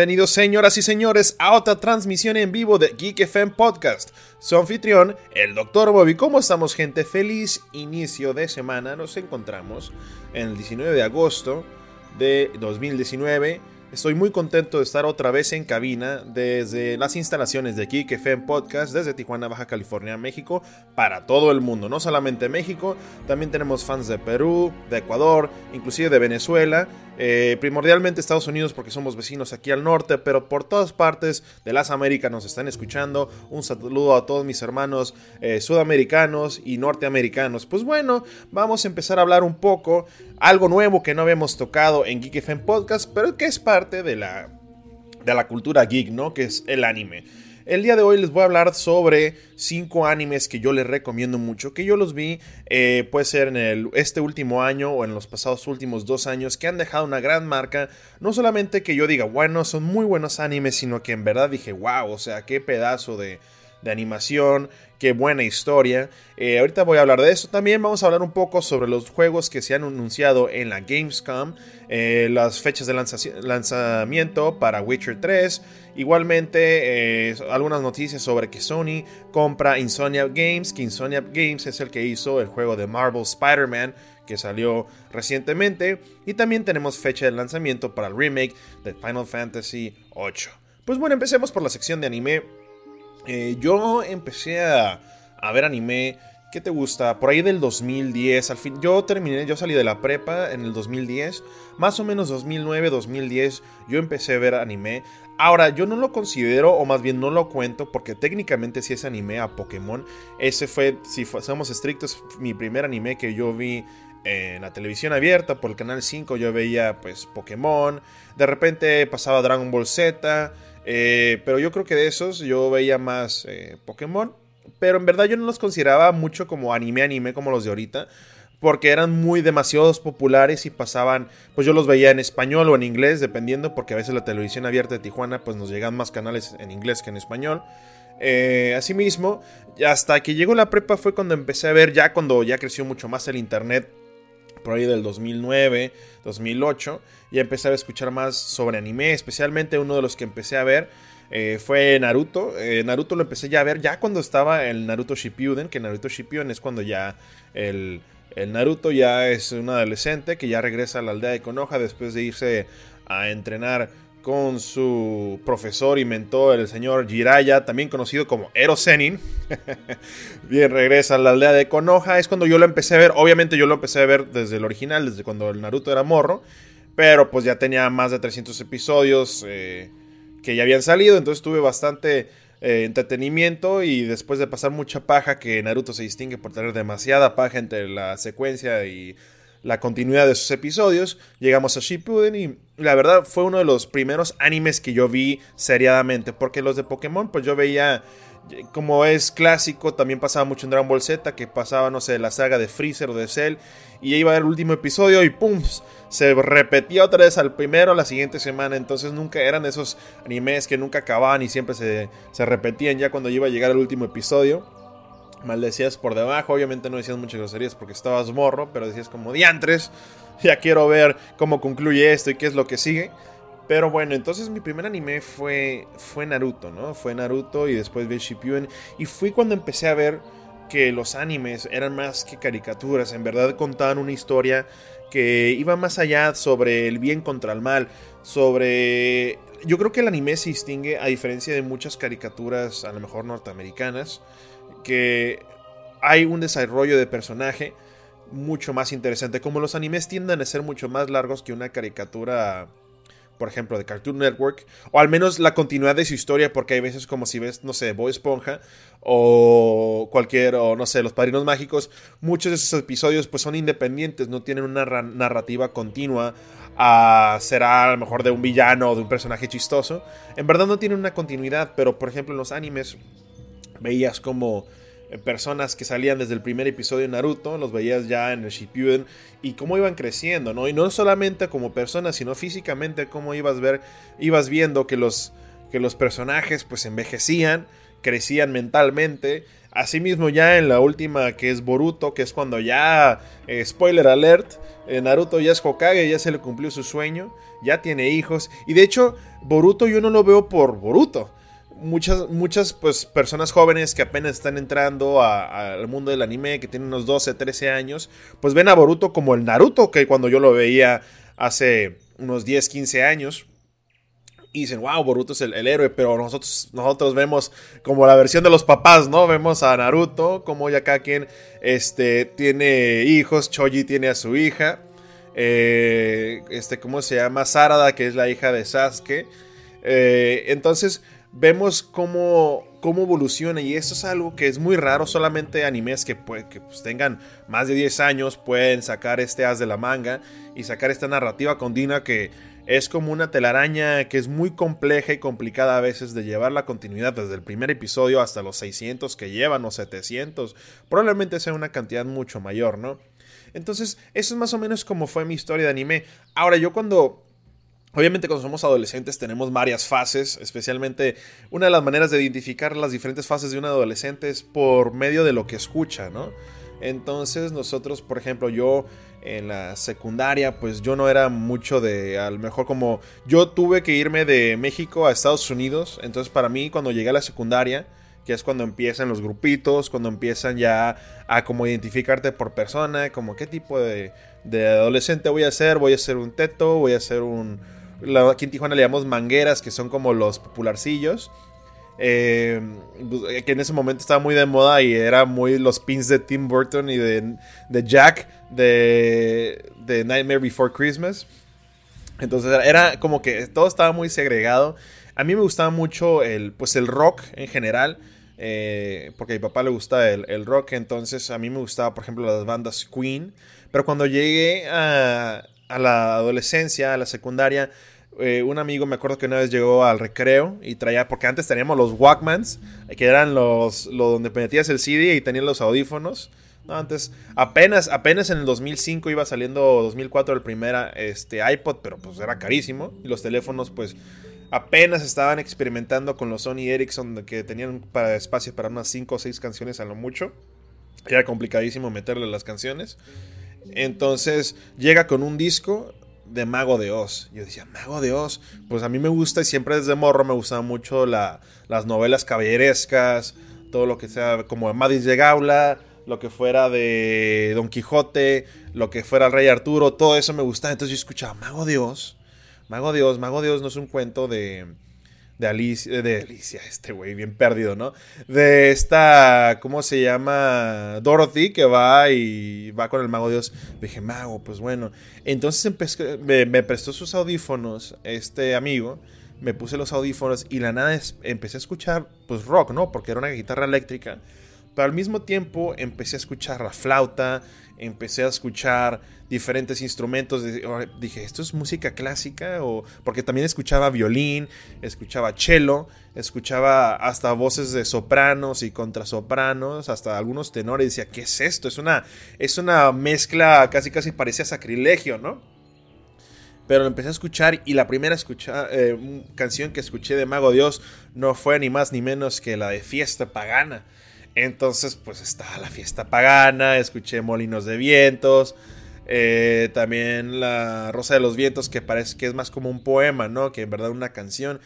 Bienvenidos señoras y señores a otra transmisión en vivo de Geek FM Podcast. Su anfitrión, el Dr. Bobby. ¿Cómo estamos gente? Feliz inicio de semana. Nos encontramos en el 19 de agosto de 2019 Estoy muy contento de estar otra vez en cabina desde las instalaciones de Geek FM Podcast, desde Tijuana, Baja California, México, para todo el mundo. No solamente México, también tenemos fans de Perú, de Ecuador, inclusive de Venezuela. Eh, primordialmente Estados Unidos porque somos vecinos aquí al norte, pero por todas partes de las Américas nos están escuchando. Un saludo a todos mis hermanos eh, sudamericanos y norteamericanos. Pues bueno, vamos a empezar a hablar un poco, algo nuevo que no habíamos tocado en Geek FM Podcast, pero que es parte de la, de la cultura geek, ¿no? Que es el anime. El día de hoy les voy a hablar sobre cinco animes que yo les recomiendo mucho, que yo los vi, eh, puede ser en este último año o en los pasados últimos dos años, que han dejado una gran marca. No solamente que yo diga, bueno, son muy buenos animes, sino que en verdad dije, wow, o sea, qué pedazo de, de animación, qué buena historia. Eh, ahorita voy a hablar de eso. También vamos a hablar un poco sobre los juegos que se han anunciado en la Gamescom, eh, las fechas de lanzamiento para Witcher 3. Igualmente, eh, algunas noticias sobre que Sony compra Insomnia Games, que Insomnia Games es el que hizo el juego de Marvel Spider-Man que salió recientemente. Y también tenemos fecha de lanzamiento para el remake de Final Fantasy VIII. Pues bueno, empecemos por la sección de anime eh, yo empecé a, ver anime. ¿Qué te gusta? Por ahí del 2010. Al fin, yo terminé, yo salí de la prepa en el 2010. Más o menos 2009, 2010. Yo empecé a ver anime. Ahora, yo no lo considero, o más bien no lo cuento, porque técnicamente sí es anime a Pokémon. Ese fue, si somos estrictos, mi primer anime que yo vi en la televisión abierta por el canal 5. Yo veía, pues, Pokémon. De repente pasaba Dragon Ball Z. Eh, pero yo creo que de esos yo veía más eh, Pokémon. Pero en verdad yo no los consideraba mucho como anime anime como los de ahorita. Porque eran muy demasiados populares y pasaban, pues yo los veía en español o en inglés, dependiendo, porque a veces la televisión abierta de Tijuana, pues nos llegan más canales en inglés que en español. Eh, asimismo, hasta que llegó la prepa fue cuando empecé a ver, ya cuando ya creció mucho más el internet, por ahí del 2009, 2008, y empecé a escuchar más sobre anime, especialmente uno de los que empecé a ver eh, fue Naruto. Eh, Naruto lo empecé ya a ver ya cuando estaba el Naruto Shippuden, que Naruto Shippuden es cuando ya el, el Naruto ya es un adolescente que ya regresa a la aldea de Konoha después de irse a entrenar con su profesor y mentor, el señor Jiraiya, también conocido como Ero Zenin. Bien, regresa a la aldea de Konoha. Es cuando yo lo empecé a ver. Obviamente yo lo empecé a ver desde el original, desde cuando el Naruto era morro. Pero pues ya tenía más de 300 episodios eh, que ya habían salido. Entonces tuve bastante eh, entretenimiento. Y después de pasar mucha paja, que Naruto se distingue por tener demasiada paja entre la secuencia y la continuidad de sus episodios. Llegamos a Shippuden y la verdad fue uno de los primeros animes que yo vi seriadamente. Porque los de Pokémon, pues yo veía, como es clásico, también pasaba mucho en Dragon Ball Z, que pasaba, no sé, la saga de Freezer o de Cell. Y iba a el último episodio y ¡pum! Se repetía otra vez al primero la siguiente semana. Entonces nunca eran esos animes que nunca acababan y siempre se, se repetían ya cuando iba a llegar el último episodio maldecías por debajo. Obviamente no decías muchas groserías porque estabas morro, pero decías como diantres. Ya quiero ver cómo concluye esto y qué es lo que sigue. Pero bueno, entonces mi primer anime fue, fue Naruto, ¿no? Fue Naruto y después vi Shippuden. Y fui cuando empecé a ver que los animes eran más que caricaturas. En verdad contaban una historia que iba más allá sobre el bien contra el mal. Sobre... Yo creo que el anime se distingue a diferencia de muchas caricaturas, a lo mejor norteamericanas que hay un desarrollo de personaje mucho más interesante. Como los animes tienden a ser mucho más largos que una caricatura, por ejemplo, de Cartoon Network, o al menos la continuidad de su historia, porque hay veces como si ves, no sé, Boy Esponja o cualquier, o no sé, Los Padrinos Mágicos, muchos de esos episodios pues son independientes, no tienen una narrativa continua. a será a lo mejor de un villano o de un personaje chistoso. En verdad no tienen una continuidad, pero por ejemplo en los animes veías como eh, personas que salían desde el primer episodio de Naruto, los veías ya en el Shippuden y cómo iban creciendo, ¿no? Y no solamente como personas, sino físicamente cómo ibas ver ibas viendo que los que los personajes pues envejecían, crecían mentalmente. Asimismo, ya en la última que es Boruto, que es cuando ya, eh, spoiler alert, eh, Naruto ya es Hokage, ya se le cumplió su sueño, ya tiene hijos. Y de hecho, Boruto yo no lo veo por Boruto. Muchas, muchas pues, personas jóvenes que apenas están entrando al mundo del anime, que tienen unos 12, 13 años, pues ven a Boruto como el Naruto que cuando yo lo veía hace unos 10, 15 años y dicen, wow, Boruto es el, héroe, pero nosotros, nosotros vemos como la versión de los papás, ¿no? Vemos a Naruto, como ya cada quien este, tiene hijos, Choji tiene a su hija, eh, este, ¿cómo se llama? Sarada, que es la hija de Sasuke. Eh, entonces, vemos cómo, cómo evoluciona y eso es algo que es muy raro, solamente animes que, que pues, tengan más de 10 años pueden sacar este as de la manga y sacar esta narrativa con Dina que es como una telaraña que es muy compleja y complicada a veces de llevar la continuidad desde el primer episodio hasta los 600 que llevan o 700. Probablemente sea una cantidad mucho mayor, ¿no? Entonces, eso es más o menos como fue mi historia de anime. Ahora, yo cuando Obviamente cuando somos adolescentes tenemos varias fases, especialmente una de las maneras de identificar las diferentes fases de un adolescente es por medio de lo que escucha, ¿no? Entonces nosotros, por ejemplo, yo en la secundaria, pues yo no era mucho de, a lo mejor como yo tuve que irme de México a Estados Unidos, entonces para mí cuando llegué a la secundaria, que es cuando empiezan los grupitos, cuando empiezan ya a como identificarte por persona, como qué tipo de, de adolescente voy a ser, voy a ser un teto, voy a ser un... aquí en Tijuana le llamamos mangueras, que son como los popularcillos. Eh, pues, que en ese momento estaba muy de moda y era muy los pins de Tim Burton y de, de Jack de, de Nightmare Before Christmas. Entonces era como que todo estaba muy segregado. A mí me gustaba mucho el, pues el rock en general. Eh, porque a mi papá le gusta el, el, rock. Entonces a mí me gustaba, por ejemplo, las bandas Queen. Pero cuando llegué a, a la adolescencia, a la secundaria, eh, un amigo me acuerdo que una vez llegó al recreo y traía, porque antes teníamos los Walkmans, que eran los, donde metías el CD y tenían los audífonos. No, antes, apenas, apenas en el 2005 iba saliendo 2004 el primer este, iPod, pero pues era carísimo. Y los teléfonos pues apenas estaban experimentando con los Sony Ericsson que tenían para espacio para unas 5 o 6 canciones a lo mucho. Era complicadísimo meterle las canciones. Entonces llega con un disco de Mago de Oz. Yo decía, Mago de Oz. Pues a mí me gusta y siempre desde morro me gustaban mucho las novelas caballerescas, todo lo que sea como Amadis de Gaula, lo que fuera de Don Quijote, lo que fuera el Rey Arturo, todo eso me gustaba. Entonces yo escuchaba, Mago de Oz. Mago de Oz, Mago de Oz no es un cuento de de Alicia, de Alicia, este güey, bien perdido, ¿no? De esta, ¿cómo se llama? Dorothy, que va y va con el mago Dios. Dije, mago, pues bueno. Entonces me, me, prestó sus audífonos, este amigo, me puse los audífonos y la nada empecé a escuchar, pues rock, ¿no? Porque era una guitarra eléctrica. Pero al mismo tiempo empecé a escuchar la flauta, empecé a escuchar diferentes instrumentos. Dije, ¿esto es música clásica? O, porque también escuchaba violín, escuchaba cello, escuchaba hasta voces de sopranos y contrasopranos, hasta algunos tenores. Decía, ¿qué es esto? Es una, es una mezcla, casi casi parecía sacrilegio, ¿no? Pero lo empecé a escuchar y la primera eh, canción que escuché de Mago Dios no fue ni más ni menos que la de Fiesta Pagana. Entonces, pues estaba la fiesta pagana, escuché Molinos de Vientos, eh, también la Rosa de los Vientos, que parece que es más como un poema, ¿no? Que en verdad una canción.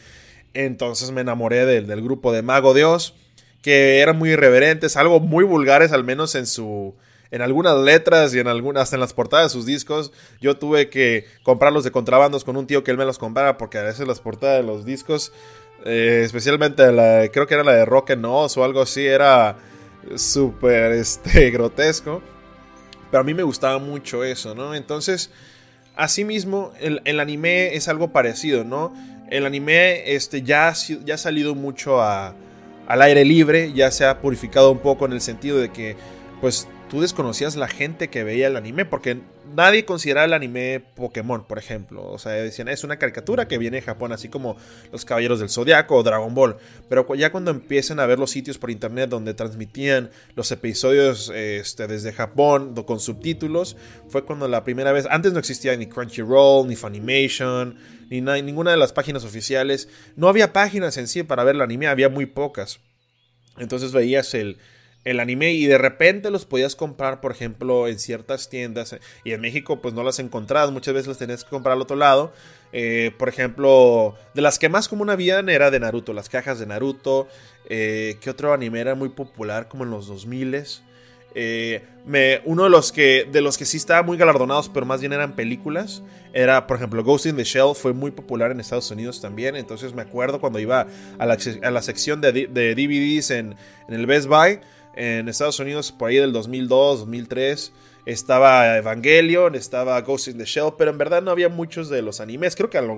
Entonces me enamoré del, del grupo de Mago Dios, que eran muy irreverentes, algo muy vulgares, al menos en su. En algunas letras y en algunas, hasta en las portadas de sus discos, yo tuve que comprarlos de contrabandos con un tío que él me los comprara, porque a veces las portadas de los discos eh, especialmente la, creo que era la de Rock and o algo así, era súper este, grotesco. Pero a mí me gustaba mucho eso, ¿no? Entonces, asimismo, el, el anime es algo parecido, ¿no? El anime este, ya, ya ha salido mucho a, al aire libre, ya se ha purificado un poco en el sentido de que, pues, tú desconocías la gente que veía el anime, porque nadie consideraba el anime Pokémon, por ejemplo. O sea, decían, es una caricatura que viene de Japón, así como Los Caballeros del Zodiaco o Dragon Ball. Pero ya cuando empiezan a ver los sitios por internet donde transmitían los episodios este, desde Japón con subtítulos, fue cuando la primera vez, antes no existía ni Crunchyroll, ni Funimation, ni ninguna de las páginas oficiales. No había páginas en sí para ver el anime, había muy pocas. Entonces veías el, el anime y de repente los podías comprar, por ejemplo, en ciertas tiendas. Y en México pues no las encontrabas, muchas veces las tenías que comprar al otro lado. Eh, por ejemplo, de las que más común habían era de Naruto, las cajas de Naruto. Eh, ¿Qué otro anime era muy popular como en los 2000s? Eh, me, uno de los que de los que sí estaba muy galardonados, pero más bien eran películas, era por ejemplo Ghost in the Shell, fue muy popular en Estados Unidos también. Entonces me acuerdo cuando iba a la, sección de, DVDs en, el Best Buy en Estados Unidos, por ahí del 2002, 2003. Estaba Evangelion, estaba Ghost in the Shell, pero en verdad no había muchos de los animes. Creo que a lo,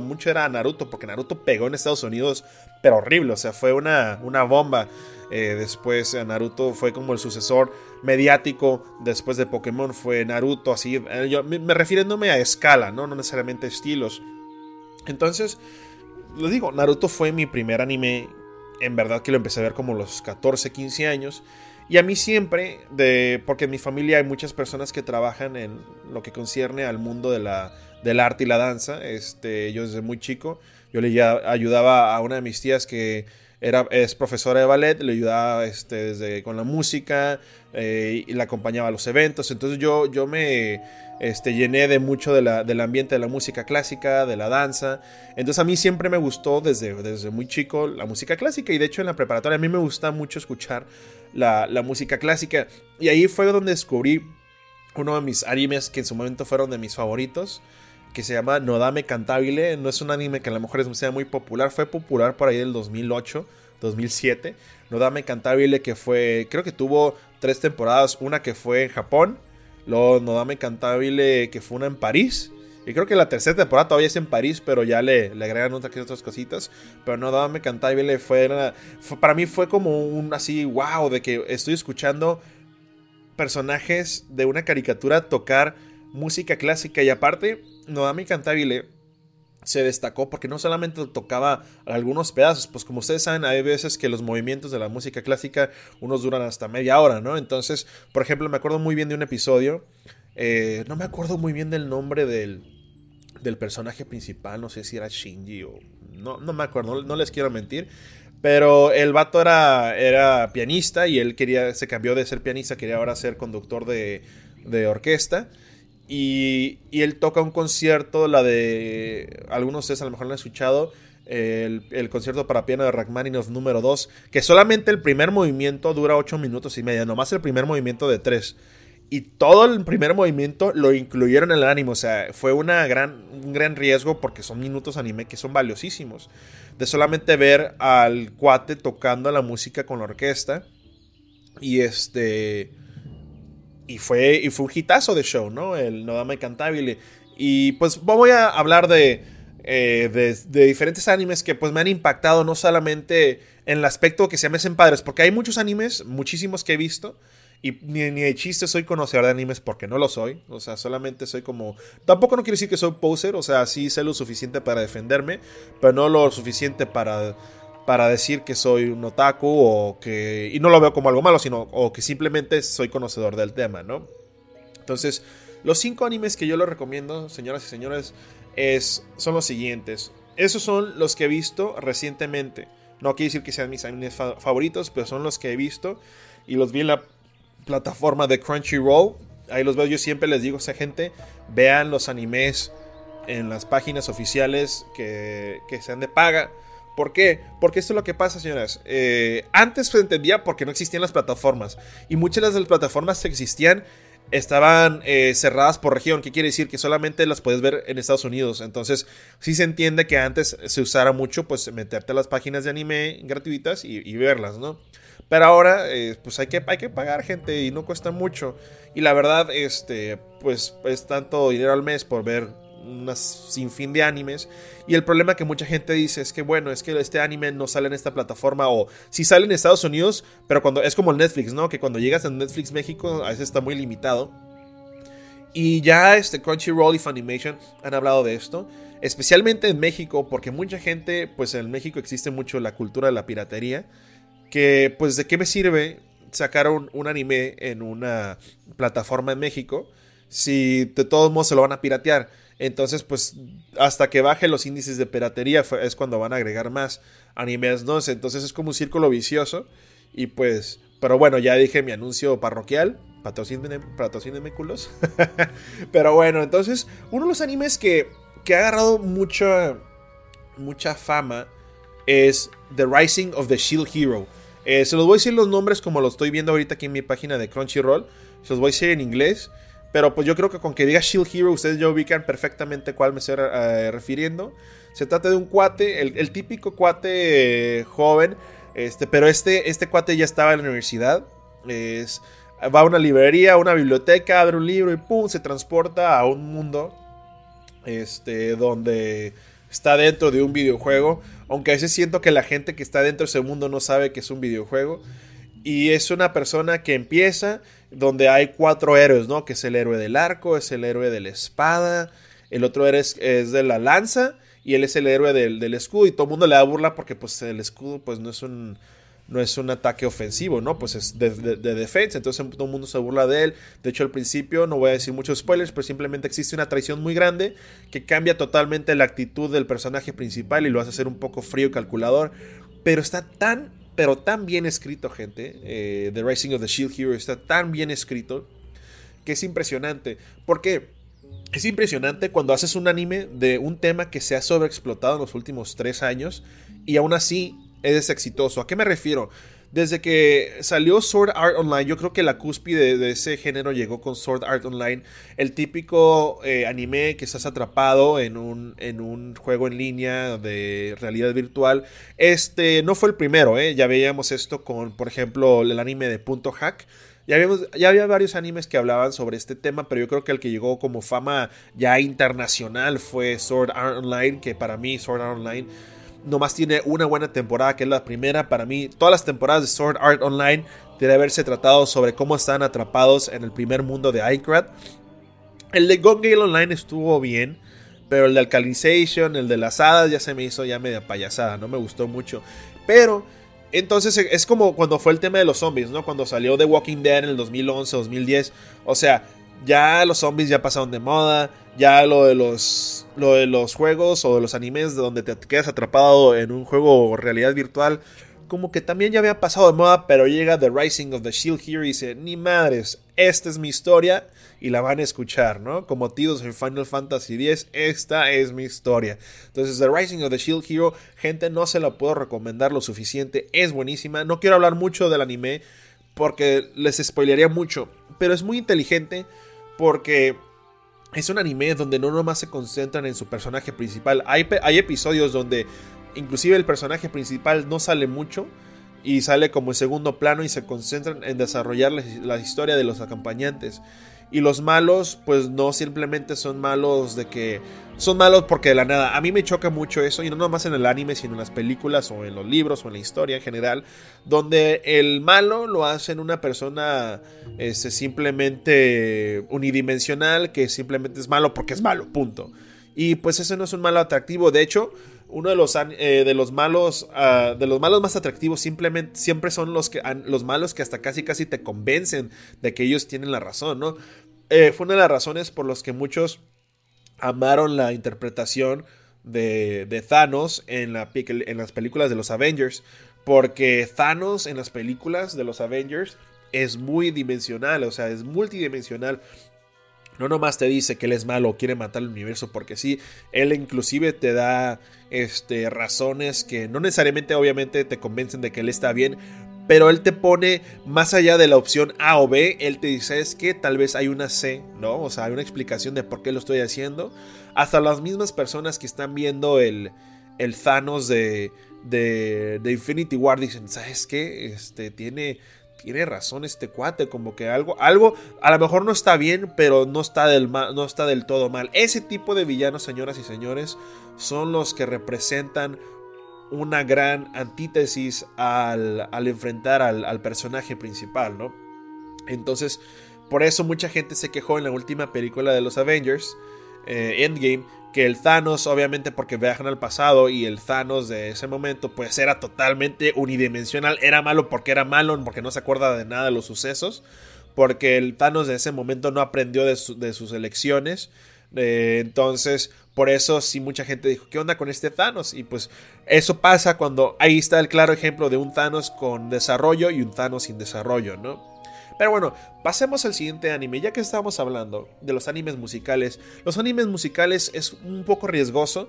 mucho era Naruto, porque Naruto pegó en Estados Unidos, pero horrible, o sea, fue una, una bomba. Eh, después eh, Naruto fue como el sucesor mediático. Después de Pokémon fue Naruto, así. Eh, yo, me, refiriéndome a escala, ¿no? no necesariamente estilos. Entonces, les digo, Naruto fue mi primer anime. En verdad que lo empecé a ver como los 14, 15 años. Y a mí siempre, de, porque en mi familia hay muchas personas que trabajan en lo que concierne al mundo de la, del arte y la danza. Este, yo desde muy chico, yo le ayudaba a una de mis tías que era, es profesora de ballet, le ayudaba este, desde, con la música eh, y la acompañaba a los eventos. Entonces yo, yo me este, llené de mucho de la, del ambiente de la música clásica, de la danza. Entonces a mí siempre me gustó desde, desde muy chico la música clásica y de hecho en la preparatoria a mí me gusta mucho escuchar la, música clásica. Y ahí fue donde descubrí uno de mis animes que en su momento fueron de mis favoritos, que se llama Nodame Cantabile. No es un anime que a lo mejor sea muy popular, fue popular por ahí del 2008, 2007. Nodame Cantabile que fue, creo que tuvo tres temporadas, una que fue en Japón, luego Nodame Cantabile que fue una en París y creo que la tercera temporada todavía es en París, pero ya le, le agregan otras, otras cositas. Pero no, dame Cantabile fue, fue, para mí fue como un así, wow, de que estoy escuchando personajes de una caricatura tocar música clásica. Y aparte, no dame Cantabile se destacó porque no solamente tocaba algunos pedazos, pues como ustedes saben, hay veces que los movimientos de la música clásica unos duran hasta media hora, ¿no? Entonces, por ejemplo, me acuerdo muy bien de un episodio, eh, no me acuerdo muy bien del nombre del, del personaje principal, no sé si era Shinji o... No, no me acuerdo, no, les quiero mentir. Pero el vato era, era pianista y él quería, se cambió de ser pianista, quería ahora ser conductor de, de orquesta. Y, él toca un concierto, la de. Algunos de ustedes a lo mejor lo han escuchado. El, concierto para piano de Rachmaninoff número 2. Que solamente el primer movimiento dura 8 minutos y media. Nomás el primer movimiento de 3 y todo el primer movimiento lo incluyeron en el ánimo. O sea, fue una gran, un gran riesgo porque son minutos anime que son valiosísimos. De solamente ver al cuate tocando la música con la orquesta. Y este. Y fue, y fue un hitazo de show, ¿no? El Nodame Cantabile. Y pues voy a hablar de, eh, de, de, diferentes animes que pues me han impactado no solamente en el aspecto que se me hacen padres, porque hay muchos animes, muchísimos que he visto, y ni, ni de chiste soy conocedor de animes porque no lo soy. O sea, solamente soy como. Tampoco no quiero decir que soy poser. O sea, sí sé lo suficiente para defenderme. Pero no lo suficiente para. Para decir que soy un otaku o que. Y no lo veo como algo malo, sino. O que simplemente soy conocedor del tema, ¿no? Entonces, los cinco animes que yo les recomiendo, señoras y señores, es, son los siguientes. Esos son los que he visto recientemente. No quiere decir que sean mis animes favoritos, pero son los que he visto. Y los vi en la plataforma de Crunchyroll. Ahí los veo, yo siempre les digo a esa gente, vean los animes en las páginas oficiales que, que sean de paga. ¿Por qué? Porque esto es lo que pasa, señoras. Eh, antes se entendía porque no existían las plataformas. Y muchas de las plataformas que existían estaban eh, cerradas por región. ¿Qué quiere decir? Que solamente las puedes ver en Estados Unidos. Entonces, sí se entiende que antes se usara mucho, pues, meterte a las páginas de anime gratuitas y, y verlas, ¿no? Pero ahora, eh, pues hay que, hay que pagar gente y no cuesta mucho. Y la verdad, este, pues es tanto dinero al mes por ver unas sinfín de animes. Y el problema que mucha gente dice es que, bueno, es que este anime no sale en esta plataforma o si sale en Estados Unidos, pero cuando es como el Netflix, ¿no? Que cuando llegas a Netflix México a veces está muy limitado. Y ya este Crunchyroll y Funimation han hablado de esto, especialmente en México, porque mucha gente, pues en México existe mucho la cultura de la piratería que pues de qué me sirve sacar un, anime en una plataforma en México si de todos modos se lo van a piratear. Entonces, pues hasta que baje los índices de piratería es cuando van a agregar más animes, ¿no? Entonces es como un círculo vicioso. Y pues, pero bueno, ya dije mi anuncio parroquial. Patrocínenme, culos. pero bueno, entonces, uno de los animes que, que ha agarrado mucha, mucha fama es The Rising of the Shield Hero. Eh, se los voy a decir los nombres como lo estoy viendo ahorita aquí en mi página de Crunchyroll. Se los voy a decir en inglés. Pero pues yo creo que con que diga Shield Hero ustedes ya ubican perfectamente cuál me estoy eh, refiriendo. Se trata de un cuate, el, típico cuate eh, joven. Este, pero este, este cuate ya estaba en la universidad. Es, va a una librería, a una biblioteca, abre un libro y pum, se transporta a un mundo. Este, donde está dentro de un videojuego. Aunque a veces siento que la gente que está dentro de ese mundo no sabe que es un videojuego. Y es una persona que empieza donde hay cuatro héroes, ¿no? Que es el héroe del arco, es el héroe de la espada, el otro héroe es, de la lanza y él es el héroe del, escudo. Y todo el mundo le da burla porque pues el escudo pues no es un no es un ataque ofensivo, ¿no? Pues es de, defensa, entonces todo el mundo se burla de él. De hecho, al principio, no voy a decir muchos spoilers, pero simplemente existe una traición muy grande que cambia totalmente la actitud del personaje principal y lo hace ser un poco frío y calculador. Pero está tan, pero tan bien escrito, gente. Eh, the Rising of the Shield Hero está tan bien escrito que es impresionante. Porque es impresionante cuando haces un anime de un tema que se ha sobreexplotado en los últimos tres años y aún así es exitoso. ¿A qué me refiero? Desde que salió Sword Art Online, yo creo que la cúspide de, ese género llegó con Sword Art Online. El típico eh, anime que estás atrapado en un, en un juego en línea de realidad virtual. Este no fue el primero, ¿eh? ya veíamos esto con, por ejemplo, el anime de Punto Hack. Ya, ya, había varios animes que hablaban sobre este tema, pero yo creo que el que llegó como fama ya internacional fue Sword Art Online, que para mí Sword Art Online nomás tiene una buena temporada, que es la primera. Para mí, todas las temporadas de Sword Art Online debe haberse tratado sobre cómo están atrapados en el primer mundo de Aincrad. El de Gone Gale Online estuvo bien, pero el de Alkalization, el de las hadas, ya se me hizo ya media payasada, no me gustó mucho. Pero entonces es como cuando fue el tema de los zombies, ¿no? Cuando salió The Walking Dead en el 2011, 2010. O sea, ya los zombies ya pasaron de moda, ya lo de los lo de los juegos o de los animes donde te quedas atrapado en un juego realidad virtual, como que también ya había pasado de moda, pero llega The Rising of the Shield Hero y dice, ni madres, esta es mi historia y la van a escuchar, ¿no? Como tíos en Final Fantasy X, esta es mi historia. Entonces, The Rising of the Shield Hero, gente, no se la puedo recomendar lo suficiente, es buenísima. No quiero hablar mucho del anime porque les spoilearía mucho, pero es muy inteligente porque es un anime donde no nomás se concentran en su personaje principal. Hay, episodios donde inclusive el personaje principal no sale mucho y sale como en segundo plano y se concentran en desarrollar la historia de los acompañantes. Y los malos, pues no simplemente son malos de que. Son malos porque de la nada. A mí me choca mucho eso, y no nomás en el anime, sino en las películas o en los libros o en la historia en general, donde el malo lo hacen una persona este, simplemente unidimensional, que simplemente es malo porque es malo, punto. Y pues eso no es un malo atractivo. De hecho, uno de los, eh, de los malos ah, de los malos más atractivos simplemente siempre son los que los malos que hasta casi casi te convencen de que ellos tienen la razón no eh, fue una de las razones por las que muchos amaron la interpretación de, de Thanos en, la, en las películas de los Avengers porque Thanos en las películas de los Avengers es muy dimensional o sea es multidimensional no nomás te dice que él es malo o quiere matar el universo porque sí, él inclusive te da este, razones que no necesariamente obviamente te convencen de que él está bien, pero él te pone más allá de la opción A o B, él te dice es que tal vez hay una C, ¿no? O sea, hay una explicación de por qué lo estoy haciendo. Hasta las mismas personas que están viendo el, el Thanos de, de, de Infinity War dicen, ¿sabes qué? Este tiene tiene razón este cuate, como que algo, algo, a lo mejor no está bien, pero no está del, no está del todo mal. Ese tipo de villanos, señoras y señores, son los que representan una gran antítesis al, al enfrentar al, personaje principal, ¿no? Entonces, por eso mucha gente se quejó en la última película de los Avengers, eh, Endgame, que el Thanos, obviamente porque viajan al pasado y el Thanos de ese momento pues era totalmente unidimensional, era malo porque era malo, porque no se acuerda de nada de los sucesos, porque el Thanos de ese momento no aprendió de, sus elecciones, Eh, entonces, por eso sí mucha gente dijo, ¿qué onda con este Thanos? Y pues eso pasa cuando ahí está el claro ejemplo de un Thanos con desarrollo y un Thanos sin desarrollo, ¿no? Pero bueno, pasemos al siguiente anime. Ya que estamos hablando de los animes musicales, los animes musicales es un poco riesgoso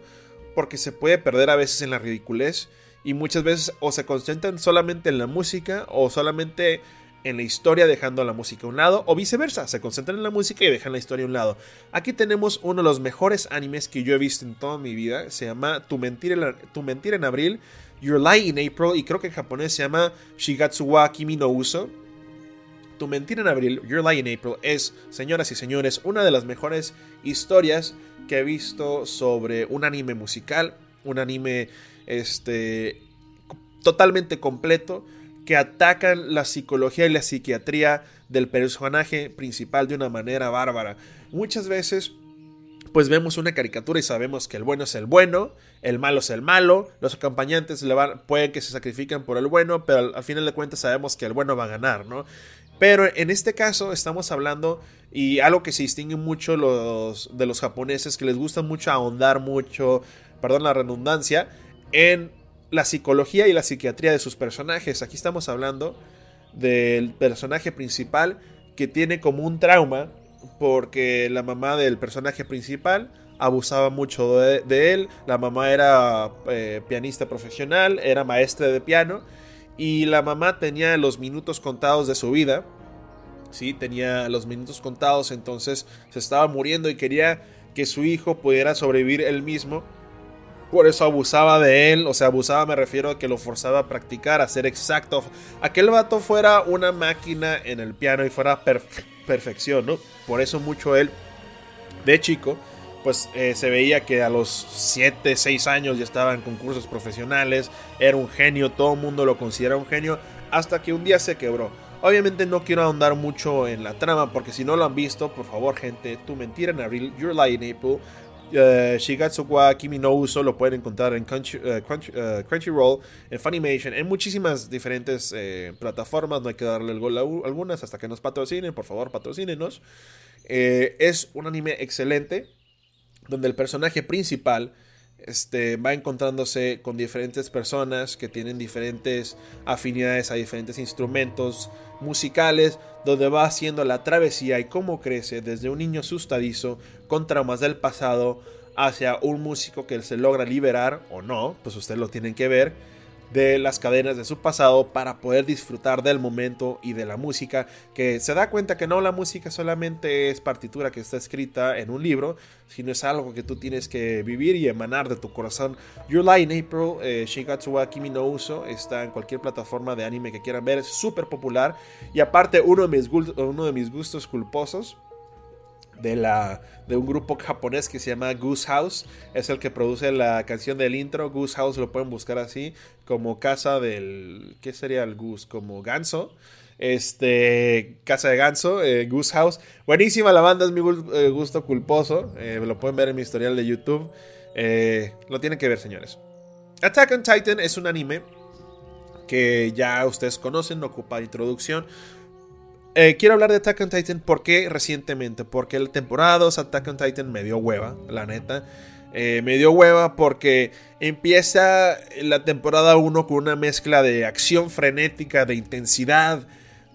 porque se puede perder a veces en la ridiculez y muchas veces o se concentran solamente en la música o solamente en la historia dejando la música a un lado o viceversa, se concentran en la música y dejan la historia a un lado. Aquí tenemos uno de los mejores animes que yo he visto en toda mi vida, se llama Tu mentira en, tu en abril, Your Lie in April y creo que en japonés se llama Shigatsu wa Kimi no Uso. Tu mentira en abril, Your Lie in April, es, señoras y señores, una de las mejores historias que he visto sobre un anime musical, un anime este, totalmente completo, que atacan la psicología y la psiquiatría del personaje principal de una manera bárbara. Muchas veces pues vemos una caricatura y sabemos que el bueno es el bueno, el malo es el malo, los acompañantes pueden que se sacrifiquen por el bueno, pero al, al, final de cuentas sabemos que el bueno va a ganar, ¿no? Pero en este caso estamos hablando y algo que se distingue mucho los, de los japoneses, que les gusta mucho ahondar mucho, perdón la redundancia, en la psicología y la psiquiatría de sus personajes. Aquí estamos hablando del personaje principal que tiene como un trauma porque la mamá del personaje principal abusaba mucho de, él. La mamá era eh, pianista profesional, era maestra de piano y la mamá tenía los minutos contados de su vida. Sí, tenía los minutos contados, entonces se estaba muriendo y quería que su hijo pudiera sobrevivir él mismo. Por eso abusaba de él, o sea, abusaba me refiero a que lo forzaba a practicar, a ser exacto, a que el vato fuera una máquina en el piano y fuera perfección, ¿no? Por eso mucho él, de chico, pues eh, se veía que a los 7, 6 años ya estaba en concursos profesionales, era un genio, todo el mundo lo considera un genio, hasta que un día se quebró. Obviamente no quiero ahondar mucho en la trama, porque si no lo han visto, por favor gente, Tu Mentira en Abril, Your Lie in April, uh, Shigatsu wa Kimi no Uso lo pueden encontrar en uh, Crunchyroll, en Funimation, en muchísimas diferentes plataformas. No hay que darle el gol a algunas hasta que nos patrocinen. Por favor, patrocínenos. es un anime excelente donde el personaje principal este, va encontrándose con diferentes personas que tienen diferentes afinidades a diferentes instrumentos musicales, donde va haciendo la travesía y cómo crece desde un niño asustadizo con traumas del pasado hacia un músico que se logra liberar o no, pues ustedes lo tienen que ver de las cadenas de su pasado para poder disfrutar del momento y de la música, que se da cuenta que no la música solamente es partitura que está escrita en un libro, sino es algo que tú tienes que vivir y emanar de tu corazón. Your Lie in April, eh, Shigatsu wa Kimi no Uso, está en cualquier plataforma de anime que quieran ver, es súper popular y aparte uno de mis, uno de mis gustos culposos de, la, de un grupo japonés que se llama Goose House. Es el que produce la canción del intro. Goose House lo pueden buscar así, como casa del... ¿Qué sería el Goose? Como ganso. Este, Casa de Ganso, eh, Goose House. Buenísima la banda, es mi eh, gusto culposo. Eh, lo pueden ver en mi historial de YouTube. lo tienen que ver, señores. Attack on Titan es un anime que ya ustedes conocen, no ocupa introducción. Eh, quiero hablar de Attack on Titan porque recientemente, porque la temporada 2 Attack on Titan me dio hueva, la neta. Eh, me dio hueva porque empieza la temporada 1 con una mezcla de acción frenética, de intensidad,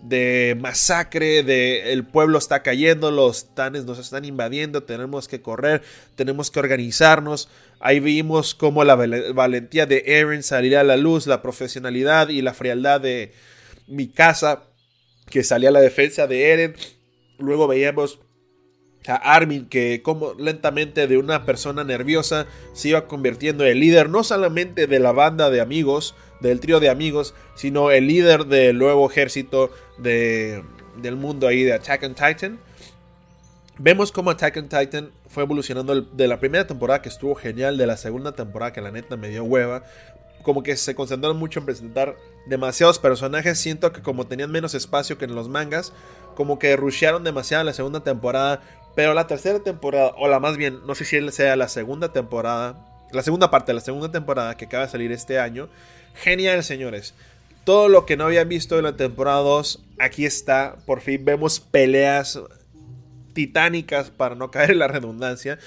de masacre, de el pueblo está cayendo, los tanes nos están invadiendo, tenemos que correr, tenemos que organizarnos. Ahí vimos cómo la valentía de Eren salía a la luz, la profesionalidad y la frialdad de mi casa que salía a la defensa de Eren. Luego veíamos a Armin que como lentamente de una persona nerviosa se iba convirtiendo en el líder no solamente de la banda de amigos, del trío de amigos, sino el líder del nuevo ejército de, del mundo ahí de Attack on Titan. Vemos cómo Attack on Titan fue evolucionando de la primera temporada que estuvo genial, de la segunda temporada que la neta me dio hueva, como que se concentraron mucho en presentar demasiados personajes. Siento que como tenían menos espacio que en los mangas, como que rushearon demasiado la segunda temporada. Pero la tercera temporada, o la más bien, no sé si sea la segunda temporada, la segunda parte de la segunda temporada que acaba de salir este año. Genial, señores. Todo lo que no habían visto en la temporada 2, aquí está. Por fin vemos peleas titánicas, para no caer en la redundancia.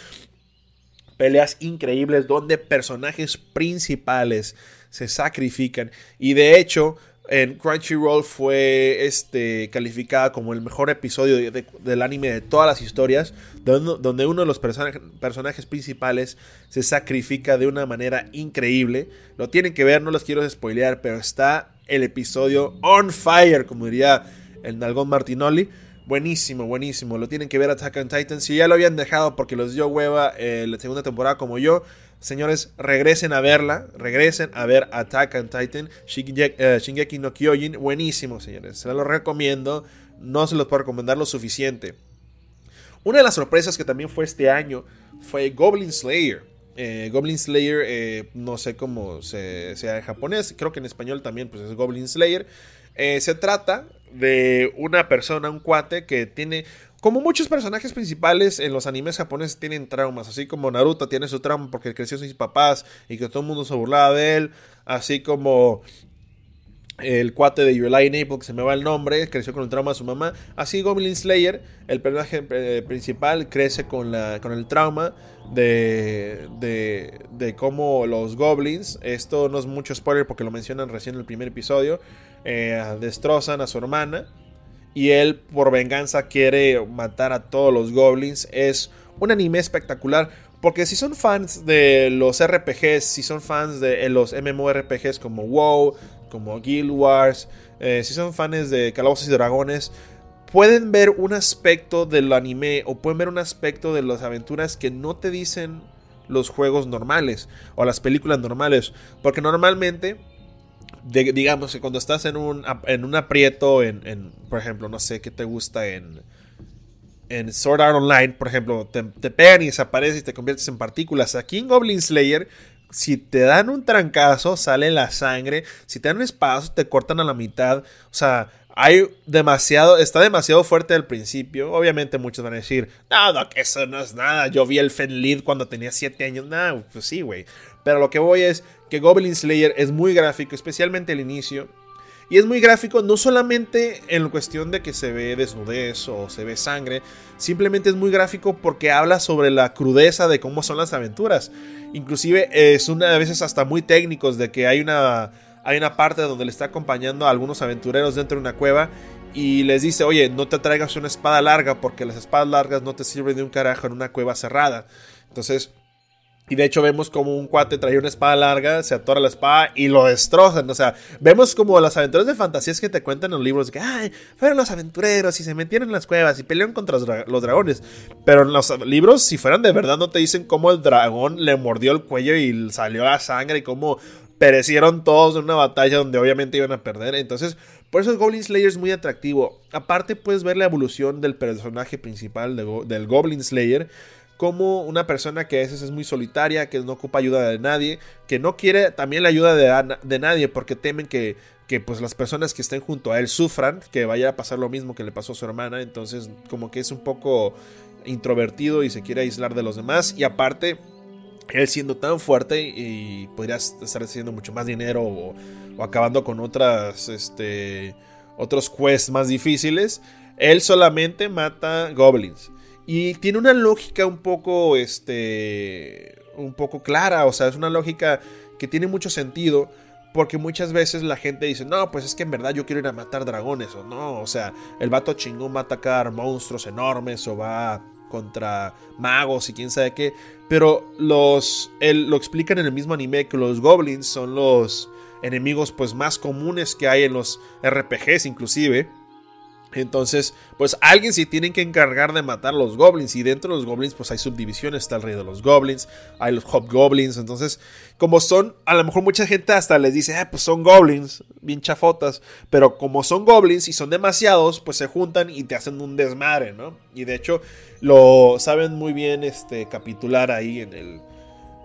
Peleas increíbles donde personajes principales se sacrifican. Y de hecho, en Crunchyroll fue este, calificada como el mejor episodio del anime de todas las historias, donde, uno de los personajes principales se sacrifica de una manera increíble. Lo tienen que ver, no los quiero spoilear, pero está el episodio on fire, como diría el Nalgón Martinoli. Buenísimo, buenísimo. Lo tienen que ver Attack on Titan. Si ya lo habían dejado porque los dio hueva eh, la segunda temporada como yo, señores, regresen a verla. Regresen a ver Attack on Titan. Eh, Shingeki, no Kyojin. Buenísimo, señores. Se lo recomiendo. No se los puedo recomendar lo suficiente. Una de las sorpresas que también fue este año fue Goblin Slayer. Eh, Goblin Slayer, no sé cómo se, sea en japonés, creo que en español también pues es Goblin Slayer. se trata de una persona, un cuate que tiene, como muchos personajes principales en los animes japoneses tienen traumas, así como Naruto tiene su trauma porque creció sin sus papás y que todo el mundo se burlaba de él, así como el cuate de Lie April, que se me va el nombre, creció con el trauma de su mamá. Así Goblin Slayer, el personaje eh, principal, crece con, la, con el trauma de, de, de cómo los goblins, esto no es mucho spoiler porque lo mencionan recién en el primer episodio, eh, destrozan a su hermana y él por venganza quiere matar a todos los goblins. Es un anime espectacular porque si son fans de los RPGs, si son fans de eh, los MMORPGs como WoW, como Guild Wars, eh, si son fans de Calabozos y Dragones, pueden ver un aspecto del anime o pueden ver un aspecto de las aventuras que no te dicen los juegos normales o las películas normales. Porque normalmente digamos que cuando estás en un, en un aprieto, en, por ejemplo, no sé qué te gusta en, en Sword Art Online, por ejemplo, te, pegan y desapareces y te conviertes en partículas. Aquí en Goblin Slayer, si te dan un trancazo, sale la sangre. Si te dan un espacio, te cortan a la mitad. O sea, hay demasiado, está demasiado fuerte al principio. Obviamente muchos van a decir, no, que eso no es nada. Yo vi el Fenlid cuando tenía 7 años. No, pues sí, güey. Pero lo que voy es que Goblin Slayer es muy gráfico, especialmente el inicio. Y es muy gráfico no solamente en cuestión de que se ve desnudez o se ve sangre, simplemente es muy gráfico porque habla sobre la crudeza de cómo son las aventuras. Inclusive es una a veces hasta muy técnicos de que hay una hay una parte donde le está acompañando a algunos aventureros dentro de una cueva y les dice, "Oye, no te traigas una espada larga porque las espadas largas no te sirven de un carajo en una cueva cerrada." Entonces, y de hecho vemos como un cuate trae una espada larga, se atora la espada y lo destrozan. O sea, vemos como las aventuras de fantasías que te cuentan en los libros. Que, ay, fueron los aventureros y se metieron en las cuevas y pelearon contra los, dragones. Pero en los libros, si fueran de verdad, no te dicen cómo el dragón le mordió el cuello y salió la sangre y cómo perecieron todos en una batalla donde obviamente iban a perder. Entonces, por eso el Goblin Slayer es muy atractivo. Aparte, puedes ver la evolución del personaje principal del Goblin Slayer como una persona que a veces es muy solitaria, que no ocupa ayuda de nadie, que no quiere también la ayuda de, nadie porque temen que, que, pues las personas que estén junto a él sufran, que vaya a pasar lo mismo que le pasó a su hermana, entonces como que es un poco introvertido y se quiere aislar de los demás y aparte él siendo tan fuerte y podría estar haciendo mucho más dinero o, o acabando con otras este otros quests más difíciles, él solamente mata goblins. Y tiene una lógica un poco, este, un poco clara, o sea, es una lógica que tiene mucho sentido. Porque muchas veces la gente dice, no, pues es que en verdad yo quiero ir a matar dragones, o no, o sea, el vato chingón va a atacar monstruos enormes o va contra magos y quién sabe qué. Pero los, él, lo explican en el mismo anime que los goblins son los enemigos pues más comunes que hay en los RPGs inclusive. Entonces, pues alguien se tiene que encargar de matar a los goblins. Y dentro de los goblins, pues hay subdivisiones. Está el rey de los goblins, hay los hobgoblins. Entonces, como son, a lo mejor mucha gente hasta les dice, ah, pues son goblins, bien chafotas. Pero como son goblins y son demasiados, pues se juntan y te hacen un desmadre, ¿no? Y de hecho, lo saben muy bien este, capitular ahí en el,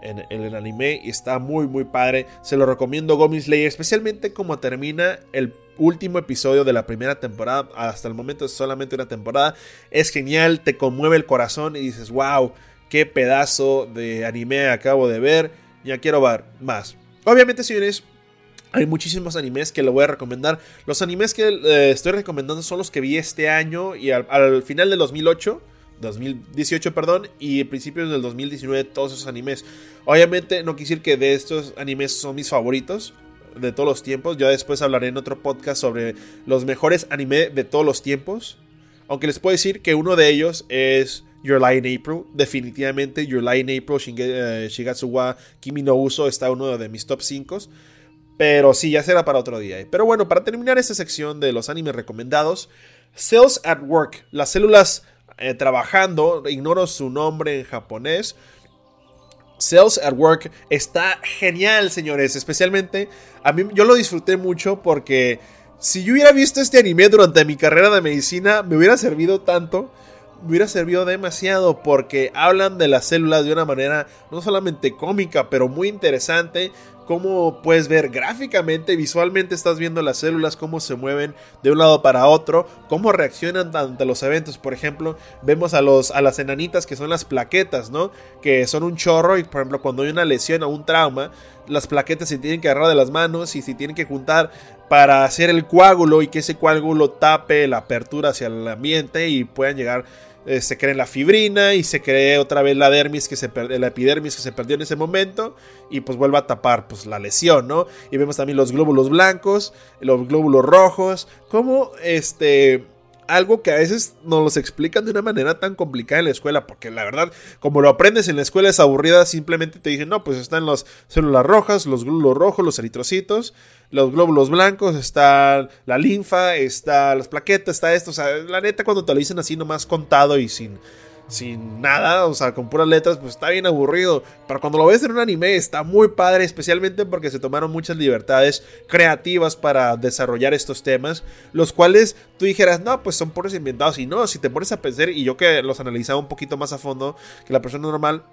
en, el anime y está muy muy padre. Se lo recomiendo Goblin especialmente como termina el último episodio de la primera temporada. Hasta el momento es solamente una temporada. Es genial, te conmueve el corazón y dices, wow, qué pedazo de anime acabo de ver. Ya quiero ver más. Obviamente, señores, hay muchísimos animes que le voy a recomendar. Los animes que eh, estoy recomendando son los que vi este año y al, al final del 2008 2018, perdón, y principios del 2019 todos esos animes. Obviamente no quisiera que de estos animes son mis favoritos de todos los tiempos. Yo después hablaré en otro podcast sobre los mejores anime de todos los tiempos. Aunque les puedo decir que uno de ellos es Your Lie in April. Definitivamente Your Lie in April, Shinge, eh, Kimi no Uso está uno de mis top 5. Pero sí, ya será para otro día. Pero bueno, para terminar esta sección de los animes recomendados, Cells at Work, las células eh, trabajando, ignoro su nombre en japonés. Cells at Work está genial, señores. Especialmente, a mí yo lo disfruté mucho porque si yo hubiera visto este anime durante mi carrera de medicina, me hubiera servido tanto me hubiera servido demasiado porque hablan de las células de una manera no solamente cómica, pero muy interesante. Como puedes ver gráficamente, visualmente estás viendo las células, cómo se mueven de un lado para otro, cómo reaccionan ante los eventos. Por ejemplo, vemos a, los, a las enanitas que son las plaquetas, ¿no? Que son un chorro y, por ejemplo, cuando hay una lesión o un trauma, las plaquetas se tienen que agarrar de las manos y se tienen que juntar para hacer el coágulo y que ese coágulo tape la apertura hacia el ambiente y puedan llegar eh, se cree la fibrina y se cree otra vez la dermis que se la epidermis que se perdió en ese momento y pues vuelve a tapar pues la lesión, ¿no? Y vemos también los glóbulos blancos, los glóbulos rojos, como este algo que a veces nos los explican de una manera tan complicada en la escuela, porque la verdad, como lo aprendes en la escuela es aburrida, simplemente te dicen, no, pues están las células rojas, los glóbulos rojos, los eritrocitos, los glóbulos blancos, está la linfa, está las plaquetas, está esto, o sea, la neta cuando te lo dicen así nomás contado y sin sin nada, o sea, con puras letras, pues está bien aburrido. Pero cuando lo ves en un anime está muy padre, especialmente porque se tomaron muchas libertades creativas para desarrollar estos temas, los cuales tú dijeras, no, pues son puros inventados. Y no, si te pones a pensar, y yo que los analizaba un poquito más a fondo que la persona normal,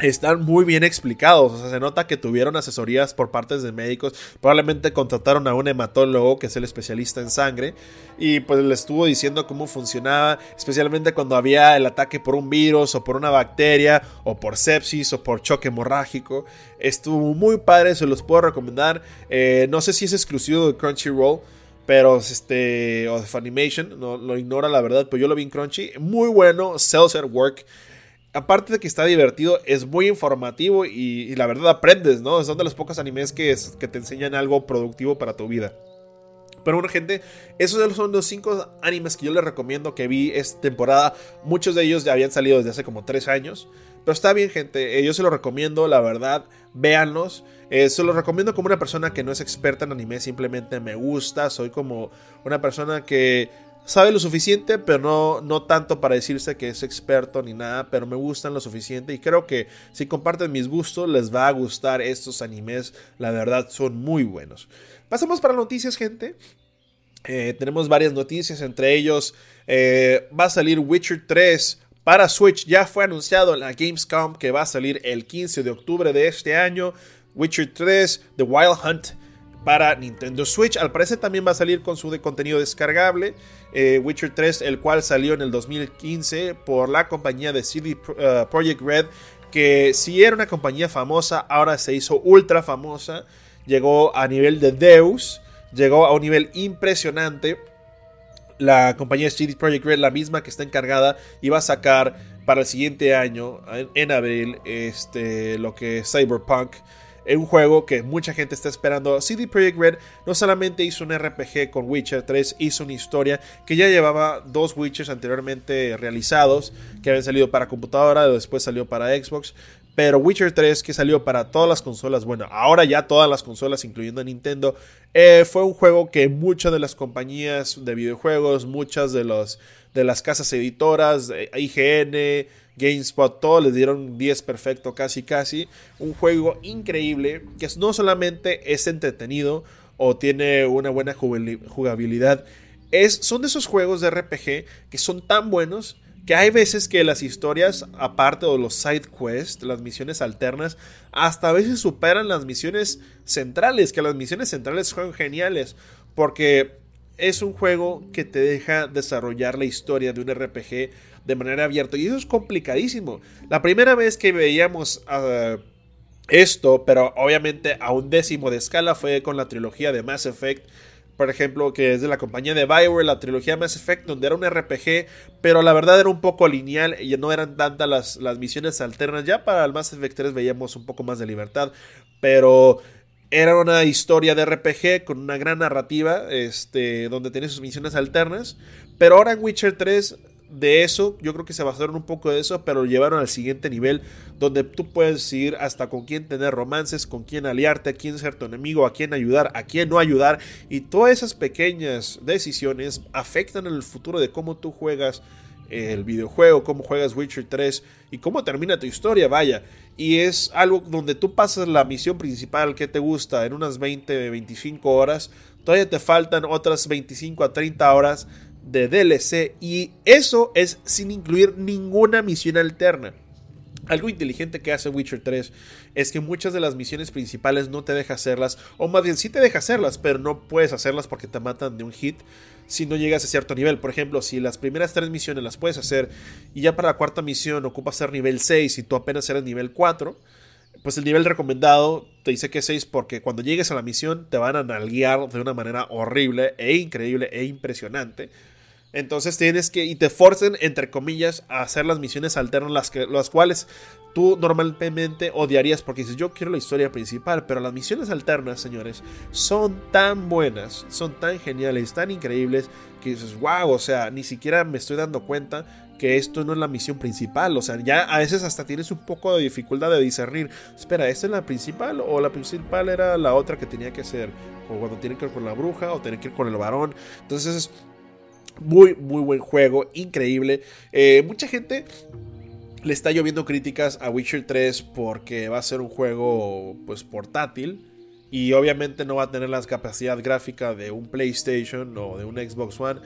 están muy bien explicados. O sea, se nota que tuvieron asesorías por partes de médicos. Probablemente contrataron a un hematólogo, que es el especialista en sangre. Y pues le estuvo diciendo cómo funcionaba. Especialmente cuando había el ataque por un virus, o por una bacteria, o por sepsis, o por choque hemorrágico. Estuvo muy padre, se los puedo recomendar. Eh, no sé si es exclusivo de Crunchyroll. Pero este. O de Funimation. No lo ignora la verdad. Pero yo lo vi en Crunchy. Muy bueno. Cells at Work aparte de que está divertido, es muy informativo y, la verdad aprendes, ¿no? Son de los pocos animes que, te enseñan algo productivo para tu vida. Pero bueno, gente, esos son los cinco animes que yo les recomiendo que vi esta temporada. Muchos de ellos ya habían salido desde hace como tres años. Pero está bien, gente. Eh, yo se los recomiendo, la verdad. Véanlos. Eh, se los recomiendo como una persona que no es experta en anime. Simplemente me gusta. Soy como una persona que sabe lo suficiente, pero no, no tanto para decirse que es experto ni nada, pero me gustan lo suficiente y creo que si comparten mis gustos les va a gustar estos animes, la verdad son muy buenos. Pasamos para noticias, gente. Eh, tenemos varias noticias, entre ellos eh, va a salir Witcher 3 para Switch, ya fue anunciado en la Gamescom que va a salir el 15 de octubre de este año. Witcher 3, The Wild Hunt para Nintendo Switch. Al parecer también va a salir con su contenido descargable. Eh, Witcher 3, el cual salió en el 2015 por la compañía de CD uh, Projekt Red, que si era una compañía famosa, ahora se hizo ultra famosa. Llegó a nivel de Deus, llegó a un nivel impresionante. La compañía CD Projekt Red, la misma que está encargada, iba a sacar para el siguiente año, en, abril, este, lo que es Cyberpunk un juego que mucha gente está esperando. CD Projekt Red no solamente hizo un RPG con Witcher 3, hizo una historia que ya llevaba dos Witchers anteriormente realizados, que habían salido para computadora, después salió para Xbox. Pero Witcher 3, que salió para todas las consolas, bueno, ahora ya todas las consolas, incluyendo Nintendo, eh, fue un juego que muchas de las compañías de videojuegos, muchas de, los, de las casas editoras, eh, IGN, GameSpot, todos les dieron 10 perfecto, casi casi. Un juego increíble que no solamente es entretenido o tiene una buena jugabilidad, es, son de esos juegos de RPG que son tan buenos que hay veces que las historias, aparte de los side quests, las misiones alternas, hasta a veces superan las misiones centrales, que las misiones centrales son geniales, porque es un juego que te deja desarrollar la historia de un RPG de manera abierta. Y eso es complicadísimo. La primera vez que veíamos ah, esto, pero obviamente a un décimo de escala, fue con la trilogía de Mass Effect. por ejemplo, que es de la compañía de Bioware, la trilogía Mass Effect, donde era un RPG, pero la verdad era un poco lineal y no eran tantas las, las misiones alternas. Ya para el Mass Effect 3 veíamos un poco más de libertad, pero era una historia de RPG con una gran narrativa, este, donde tenía sus misiones alternas. Pero ahora en Witcher 3 de eso, yo creo que se basaron un poco de eso, pero lo llevaron al siguiente nivel, donde tú puedes decidir hasta con quién tener romances, con quién aliarte, a quién ser tu enemigo, a quién ayudar, a quién no ayudar, y todas esas pequeñas decisiones afectan el futuro de cómo tú juegas el videojuego, cómo juegas Witcher 3 y cómo termina tu historia, vaya. Y es algo donde tú pasas la misión principal que te gusta en unas 20, 25 horas, todavía te faltan otras 25 a 30 horas de DLC y eso es sin incluir ninguna misión alterna. Algo inteligente que hace Witcher 3 es que muchas de las misiones principales no te deja hacerlas, o más bien sí te deja hacerlas, pero no puedes hacerlas porque te matan de un hit si no llegas a cierto nivel. Por ejemplo, si las primeras tres misiones las puedes hacer y ya para la cuarta misión ocupas ser nivel 6 y tú apenas eres nivel 4, pues el nivel recomendado te dice que es 6 porque cuando llegues a la misión te van a nalguear de una manera horrible e increíble e impresionante. Entonces tienes que, y te forcen, entre comillas, a hacer las misiones alternas, las, que, las cuales tú normalmente odiarías porque dices, yo quiero la historia principal, pero las misiones alternas, señores, son tan buenas, son tan geniales, tan increíbles, que dices, wow, o sea, ni siquiera me estoy dando cuenta que esto no es la misión principal, o sea, ya a veces hasta tienes un poco de dificultad de discernir, espera, ¿esta es la principal o la principal era la otra que tenía que ser? O cuando tiene que ir con la bruja o tiene que ir con el varón, entonces muy, muy buen juego, increíble. Eh, mucha gente le está lloviendo críticas a Witcher 3 porque va a ser un juego pues portátil y obviamente no va a tener la capacidad gráfica de un PlayStation o de un Xbox One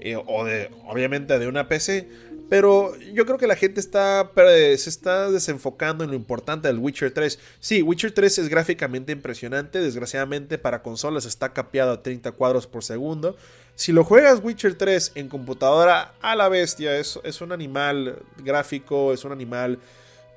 eh, o de obviamente de una PC. Pero yo creo que la gente está, se está desenfocando en lo importante del Witcher 3. Sí, Witcher 3 es gráficamente impresionante. Desgraciadamente para consolas está capeado a 30 cuadros por segundo. Si lo juegas Witcher 3 en computadora, a la bestia, es, es un animal gráfico, es un animal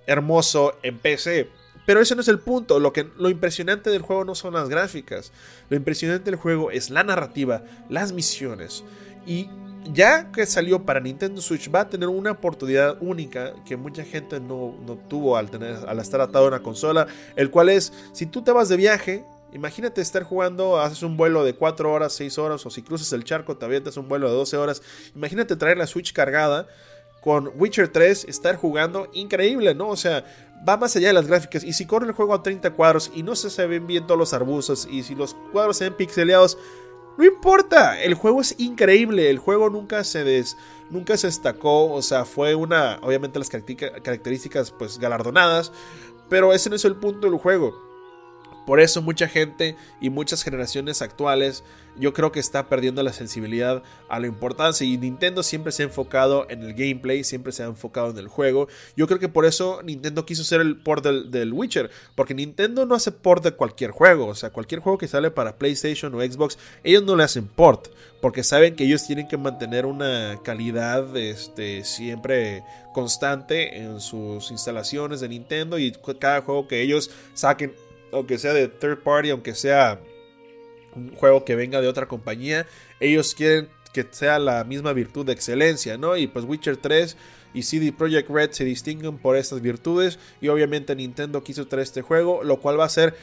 hermoso en PC. Pero ese no es el punto. Lo, que, lo impresionante del juego no son las gráficas. Lo impresionante del juego es la narrativa, las misiones. Y ya que salió para Nintendo Switch, va a tener una oportunidad única que mucha gente no, no tuvo al, tener, al estar atado a una consola. El cual es, si tú te vas de viaje Imagínate estar jugando, haces un vuelo de 4 horas, 6 horas, o si cruzas el charco te avientas un vuelo de 12 horas. Imagínate traer la Switch cargada con Witcher 3, estar jugando increíble, ¿no? O sea, va más allá de las gráficas. Y si corre el juego a 30 cuadros y no se, ven bien todos los arbustos, y si los cuadros se ven pixeleados, no importa, el juego es increíble, el juego nunca se des, nunca se destacó, o sea, fue una, obviamente las características pues galardonadas, pero ese no es el punto del juego. Por eso mucha gente y muchas generaciones actuales yo creo que está perdiendo la sensibilidad a la importancia y Nintendo siempre se ha enfocado en el gameplay, siempre se ha enfocado en el juego. Yo creo que por eso Nintendo quiso hacer el port del, Witcher, porque Nintendo no hace port de cualquier juego, o sea, cualquier juego que sale para PlayStation o Xbox, ellos no le hacen port, porque saben que ellos tienen que mantener una calidad este, siempre constante en sus instalaciones de Nintendo y cada juego que ellos saquen aunque sea de third party, aunque sea un juego que venga de otra compañía, ellos quieren que sea la misma virtud de excelencia, ¿no? Y pues Witcher 3 y CD Projekt Red se distinguen por estas virtudes y obviamente Nintendo quiso traer este juego, lo cual va a ser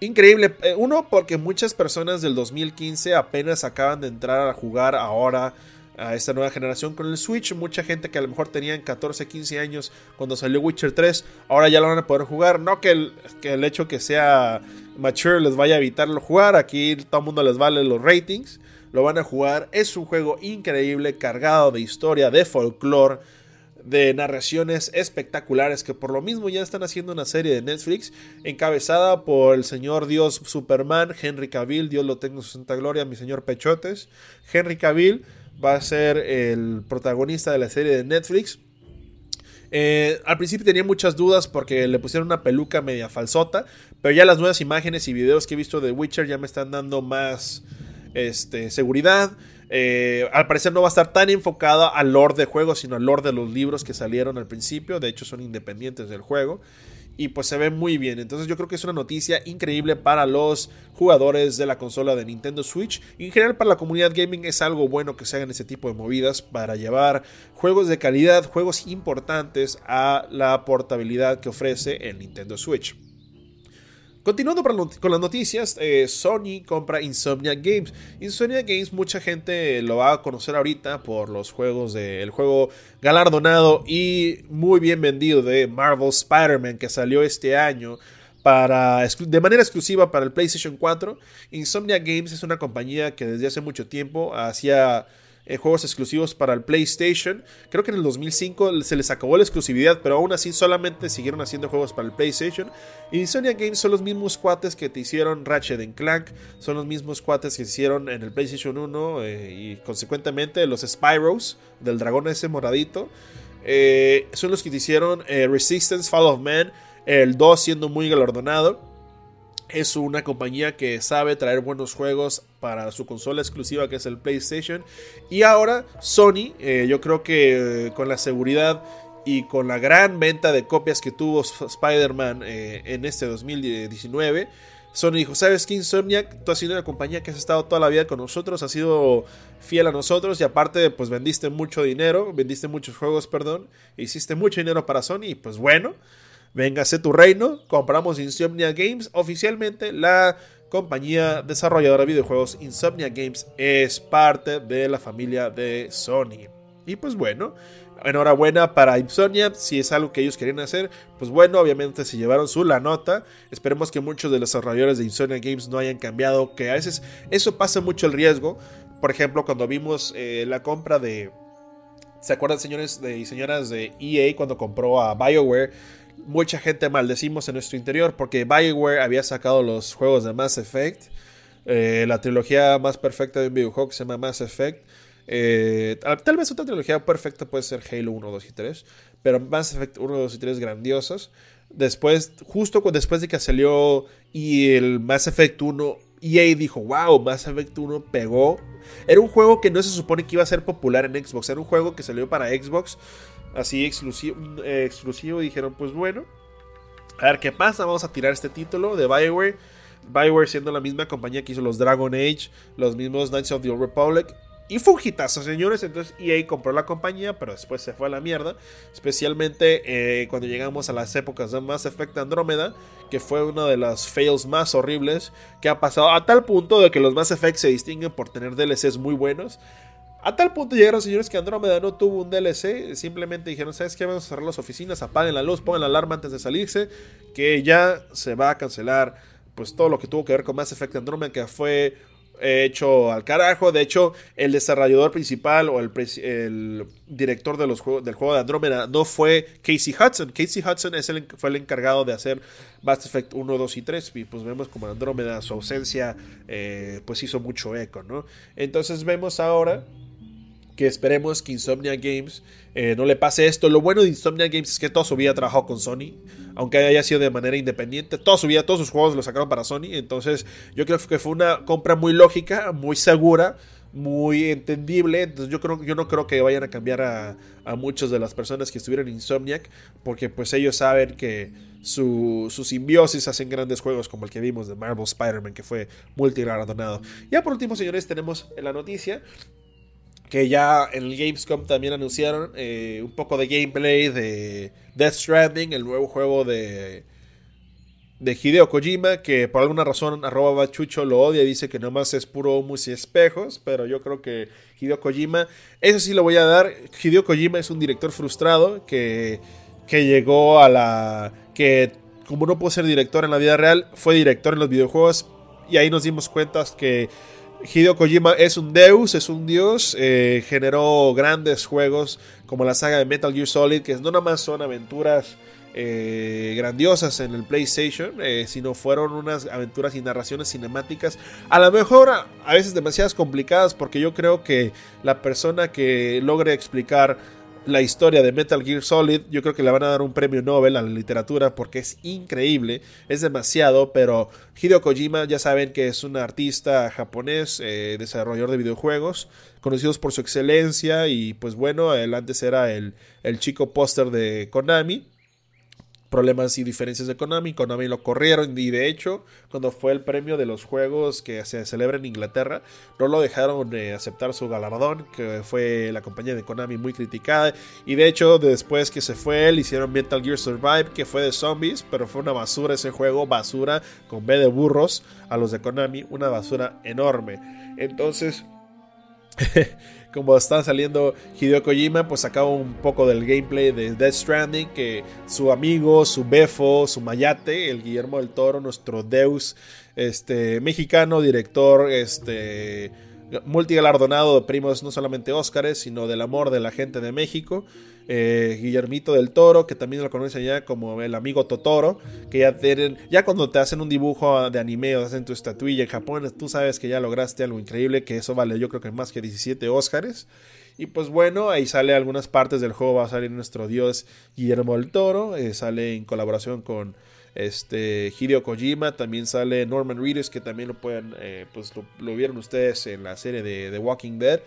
increíble. Eh, uno, porque muchas personas del 2015 apenas acaban de entrar a jugar ahora a esta nueva generación con el Switch. Mucha gente que a lo mejor tenían 14, 15 años cuando salió Witcher 3, ahora ya lo van a poder jugar. No que el, que el hecho que sea mature les vaya a evitarlo jugar, aquí todo el mundo les vale los ratings, lo van a jugar. Es un juego increíble, cargado de historia, de folclore de narraciones espectaculares que por lo mismo ya están haciendo una serie de Netflix encabezada por el señor Dios Superman, Henry Cavill, Dios lo tenga en su santa gloria, mi señor Pechotes, Henry Cavill va a ser el protagonista de la serie de Netflix. Eh, al principio tenía muchas dudas porque le pusieron una peluca media falsota, pero ya las nuevas imágenes y videos que he visto de Witcher ya me están dando más este, seguridad. Eh, al parecer no va a estar tan enfocada al lore de juego, sino al lore de los libros que salieron al principio. De hecho, son independientes del juego. Y pues se ve muy bien. Entonces yo creo que es una noticia increíble para los jugadores de la consola de Nintendo Switch. Y en general para la comunidad gaming es algo bueno que se hagan ese tipo de movidas para llevar juegos de calidad, juegos importantes a la portabilidad que ofrece el Nintendo Switch. Continuando con las noticias, eh, Sony compra Insomnia Games. Insomnia Games mucha gente lo va a conocer ahorita por los juegos del juego galardonado y muy bien vendido de Marvel Spider-Man que salió este año para, de manera exclusiva para el PlayStation 4. Insomnia Games es una compañía que desde hace mucho tiempo hacía eh, juegos exclusivos para el PlayStation. Creo que en el 2005 se les acabó la exclusividad, pero aún así solamente siguieron haciendo juegos para el PlayStation. Y Insomnia Games son los mismos cuates que te hicieron Ratchet Clank, son los mismos cuates que hicieron en el PlayStation 1 eh, y consecuentemente los Spyros del dragón ese moradito. Eh, son los que te hicieron Resistance, Fall of Man, el 2 siendo muy galardonado es una compañía que sabe traer buenos juegos para su consola exclusiva que es el PlayStation. Y ahora Sony, eh, yo creo que eh, con la seguridad y con la gran venta de copias que tuvo Spider-Man eh, en este 2019, Sony dijo, ¿sabes qué Insomniac? Tú has sido una compañía que has estado toda la vida con nosotros, has sido fiel a nosotros y aparte pues vendiste mucho dinero, vendiste muchos juegos, perdón, hiciste mucho dinero para Sony y pues bueno. Véngase tu reino, compramos Insomnia Games. Oficialmente la compañía desarrolladora de videojuegos Insomnia Games es parte de la familia de Sony. Y pues bueno, enhorabuena para Insomnia, si es algo que ellos querían hacer, pues bueno, obviamente se llevaron su la nota. Esperemos que muchos de los desarrolladores de Insomnia Games no hayan cambiado, que a veces eso pasa mucho el riesgo. Por ejemplo, cuando vimos eh, la compra de... ¿Se acuerdan, señores y señoras de EA cuando compró a BioWare? Mucha gente maldecimos en nuestro interior porque Bioware había sacado los juegos de Mass Effect. Eh, la trilogía más perfecta de un videojuego se llama Mass Effect. Eh, tal vez otra trilogía perfecta puede ser Halo 1, 2 y 3. Pero Mass Effect 1, 2 y 3 grandiosos. Después, justo después de que salió y el Mass Effect 1, EA dijo, wow, Mass Effect 1 pegó. Era un juego que no se supone que iba a ser popular en Xbox. Era un juego que salió para Xbox así exclusivo, eh, exclusivo. Dijeron, pues bueno, a ver qué pasa. Vamos a tirar este título de Bioware. Bioware siendo la misma compañía que hizo los Dragon Age, los mismos Knights of the Old Republic. Y fue señores. Entonces EA compró la compañía, pero después se fue a la mierda. Especialmente eh, cuando llegamos a las épocas de Mass Effect Andrómeda, que fue uno de los fails más horribles que ha pasado. A tal punto de que los Mass Effect se distinguen por tener DLCs muy buenos. A tal punto llegaron señores que Andrómeda no tuvo un DLC, simplemente dijeron, ¿sabes qué? Vamos a cerrar las oficinas, apaguen la luz, pongan la alarma antes de salirse, que ya se va a cancelar pues todo lo que tuvo que ver con Mass Effect Andrómeda, que fue hecho al carajo. De hecho, el desarrollador principal o el, director de los juegos, del juego de Andrómeda no fue Casey Hudson. Casey Hudson es el, fue el encargado de hacer Mass Effect 1, 2 y 3. Y pues vemos como Andrómeda, su ausencia, eh, pues hizo mucho eco, ¿no? Entonces vemos ahora que esperemos que Insomnia Games eh, no le pase esto. Lo bueno de Insomnia Games es que toda su vida trabajado con Sony, aunque haya sido de manera independiente. Toda su vida, todos sus juegos los sacaron para Sony. Entonces, yo creo que fue una compra muy lógica, muy segura, muy entendible. Entonces, yo, creo, yo no creo que vayan a cambiar a, a muchas de las personas que estuvieron en Insomniac, porque pues ellos saben que su, su simbiosis hacen grandes juegos como el que vimos de Marvel Spider-Man, que fue multigalardonado. Ya por último, señores, tenemos la noticia que ya en el Gamescom también anunciaron eh, un poco de gameplay de Death Stranding, el nuevo juego de, de Hideo Kojima, que por alguna razón arroba bachucho lo odia dice que nomás es puro humus y espejos, pero yo creo que Hideo Kojima, eso sí lo voy a dar, Hideo Kojima es un director frustrado que, que llegó a la... que como no pudo ser director en la vida real, fue director en los videojuegos y ahí nos dimos cuenta que Hideo Kojima es un deus, es un dios, eh, generó grandes juegos como la saga de Metal Gear Solid, que no nada más son aventuras eh, grandiosas en el PlayStation, eh, sino fueron unas aventuras y narraciones cinemáticas, a lo mejor a, a veces demasiadas complicadas, porque yo creo que la persona que logre explicar la historia de Metal Gear Solid, yo creo que le van a dar un premio Nobel a la literatura porque es increíble, es demasiado, pero Hideo Kojima ya saben que es un artista japonés, eh, desarrollador de videojuegos, conocidos por su excelencia y pues bueno, él antes era el, el chico póster de Konami. Problemas y diferencias de Konami. Konami lo corrieron y de hecho, cuando fue el premio de los juegos que se celebra en Inglaterra, no lo dejaron de aceptar su galardón, que fue la compañía de Konami muy criticada. Y de hecho, después que se fue él, hicieron Metal Gear Survive, que fue de zombies, pero fue una basura ese juego, basura con B de burros a los de Konami, una basura enorme. Entonces... como está saliendo Hideo Kojima, pues sacaba un poco del gameplay de Death Stranding, que su amigo, su befo, su mayate, el Guillermo del Toro, nuestro Deus, este, mexicano, director, este, multigalardonado de primos no solamente Óscares, sino del amor de la gente de México. Eh, Guillermito del Toro, que también lo conoce ya como el amigo Totoro, que ya tienen, ya cuando te hacen un dibujo de anime o hacen tu estatuilla en Japón, tú sabes que ya lograste algo increíble, que eso vale yo creo que más que 17 Óscares. Y pues bueno, ahí sale algunas partes del juego, va a salir nuestro dios Guillermo del Toro, eh, sale en colaboración con este Hideo Kojima, también sale Norman Reedus, que también lo pueden, eh, pues lo, vieron ustedes en la serie de The Walking Dead.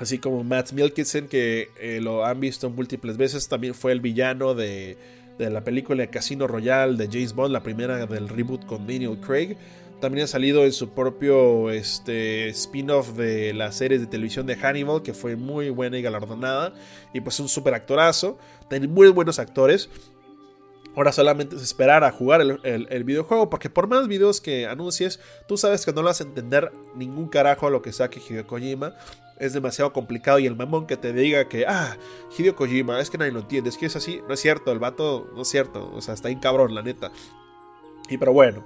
Así como Matt Mikkelsen, que eh, lo han visto múltiples veces, también fue el villano de, la película Casino Royale de James Bond, la primera del reboot con Daniel Craig. También ha salido en su propio este, spin-off de la serie de televisión de Hannibal, que fue muy buena y galardonada. Y pues un super actorazo. Tiene muy buenos actores. Ahora solamente es esperar a jugar el, videojuego, porque por más videos que anuncies, tú sabes que no le vas a entender ningún carajo a lo que saque Hideo Kojima. Es demasiado complicado y el mamón que te diga que, ah, Hideo Kojima, es que nadie lo entiende, es que es así, no es cierto, el vato no es cierto, o sea, está ahí cabrón, la neta. Y pero bueno,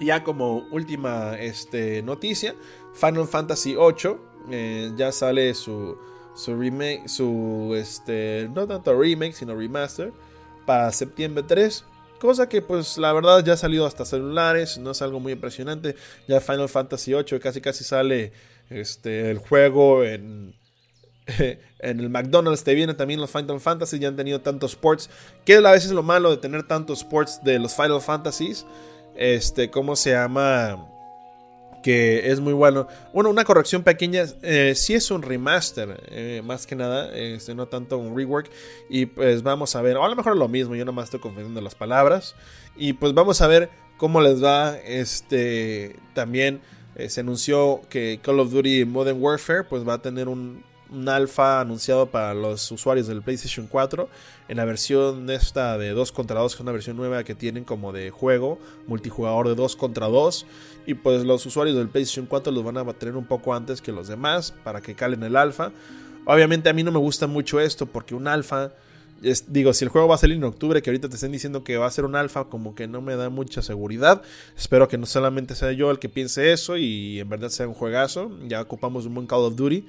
ya como última este, noticia, Final Fantasy VIII eh, ya sale su, su remake, su, este, no tanto remake, sino remaster para septiembre 3. Cosa que pues la verdad ya ha salido hasta celulares, no es algo muy impresionante. Ya Final Fantasy VIII casi casi sale este, el juego en, en el McDonald's. Te vienen también los Final Fantasy, ya han tenido tantos sports. Que a veces lo malo de tener tantos sports de los Final Fantasies. Este, ¿cómo se llama? que es muy bueno. Bueno, una corrección pequeña, eh, si es un remaster, eh, más que nada, este, no tanto un rework. Y pues vamos a ver, o a lo mejor lo mismo, yo nomás estoy confundiendo las palabras. Y pues vamos a ver cómo les va. Este también eh, se anunció que Call of Duty Modern Warfare pues va a tener un, alfa anunciado para los usuarios del PlayStation 4 en la versión esta de 2 contra 2, que es una versión nueva que tienen como de juego, multijugador de 2 contra 2. Y pues los usuarios del PlayStation 4 los van a tener un poco antes que los demás para que calen el alfa. Obviamente a mí no me gusta mucho esto porque un alfa, digo, si el juego va a salir en octubre, que ahorita te estén diciendo que va a ser un alfa, como que no me da mucha seguridad. Espero que no solamente sea yo el que piense eso y en verdad sea un juegazo. Ya ocupamos un buen Call of Duty.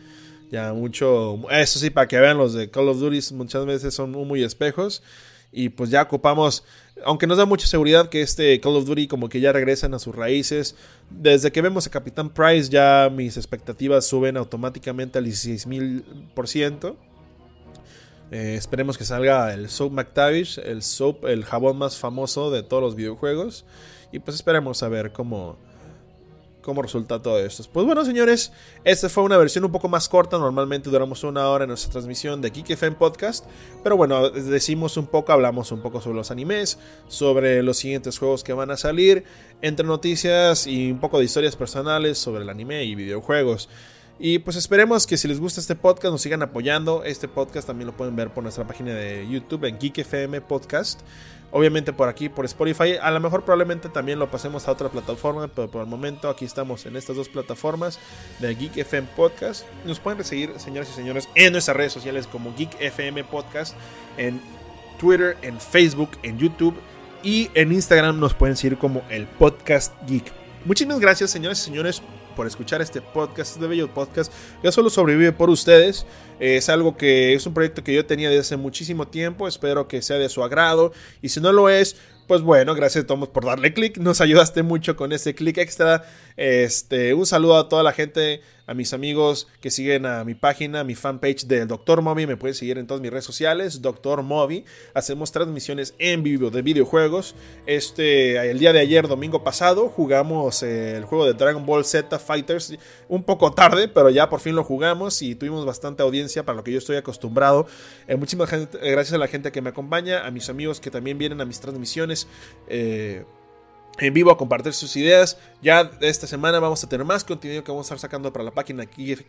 Ya mucho. Eso sí, para que vean, los de Call of Duty muchas veces son muy espejos. Y pues ya ocupamos. Aunque nos da mucha seguridad que este Call of Duty como que ya regresan a sus raíces. Desde que vemos a Capitán Price ya mis expectativas suben automáticamente al 16.000%. Eh, esperemos que salga el Soap McTavish, el soap, el jabón más famoso de todos los videojuegos. Y pues esperemos a ver cómo, cómo resulta todo esto. Pues bueno, señores, esta fue una versión un poco más corta. Normalmente duramos una hora en nuestra transmisión de Geek FM Podcast. Pero bueno, decimos un poco, hablamos un poco sobre los animes, sobre los siguientes juegos que van a salir, entre noticias y un poco de historias personales sobre el anime y videojuegos. Y pues esperemos que si les gusta este podcast nos sigan apoyando. Este podcast también lo pueden ver por nuestra página de YouTube en Geek FM Podcast. Obviamente por aquí, por Spotify. A lo mejor probablemente también lo pasemos a otra plataforma, pero por el momento aquí estamos en estas dos plataformas de Geek FM Podcast. Nos pueden seguir, señoras y señores, en nuestras redes sociales como Geek FM Podcast, en Twitter, en Facebook, en YouTube y en Instagram nos pueden seguir como el Podcast Geek. Muchísimas gracias, señoras y señores, por escuchar este podcast, este bello podcast. Ya solo sobrevive por ustedes. Es algo que es un proyecto que yo tenía desde hace muchísimo tiempo. Espero que sea de su agrado. Y si no lo es, pues bueno, gracias a todos por darle clic. Nos ayudaste mucho con ese clic extra. Este, un saludo a toda la gente, a mis amigos que siguen a mi página, a mi fanpage del Dr. Moby. Me pueden seguir en todas mis redes sociales, Dr. Moby. Hacemos transmisiones en vivo de videojuegos. Este, el día de ayer, domingo pasado, jugamos el juego de Dragon Ball Z Fighters. Un poco tarde, pero ya por fin lo jugamos y tuvimos bastante audiencia para lo que yo estoy acostumbrado. Eh, muchísimas gracias a la gente que me acompaña, a mis amigos que también vienen a mis transmisiones. Eh, en vivo a compartir sus ideas. Ya esta semana vamos a tener más contenido que vamos a estar sacando para la página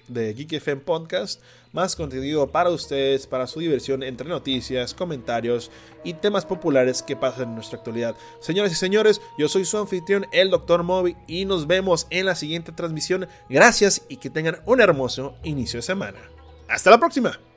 de Geek FM Podcast. Más contenido para ustedes, para su diversión entre noticias, comentarios y temas populares que pasan en nuestra actualidad. Señoras y señores, yo soy su anfitrión, el Dr. Moby, y nos vemos en la siguiente transmisión. Gracias y que tengan un hermoso inicio de semana. Hasta la próxima.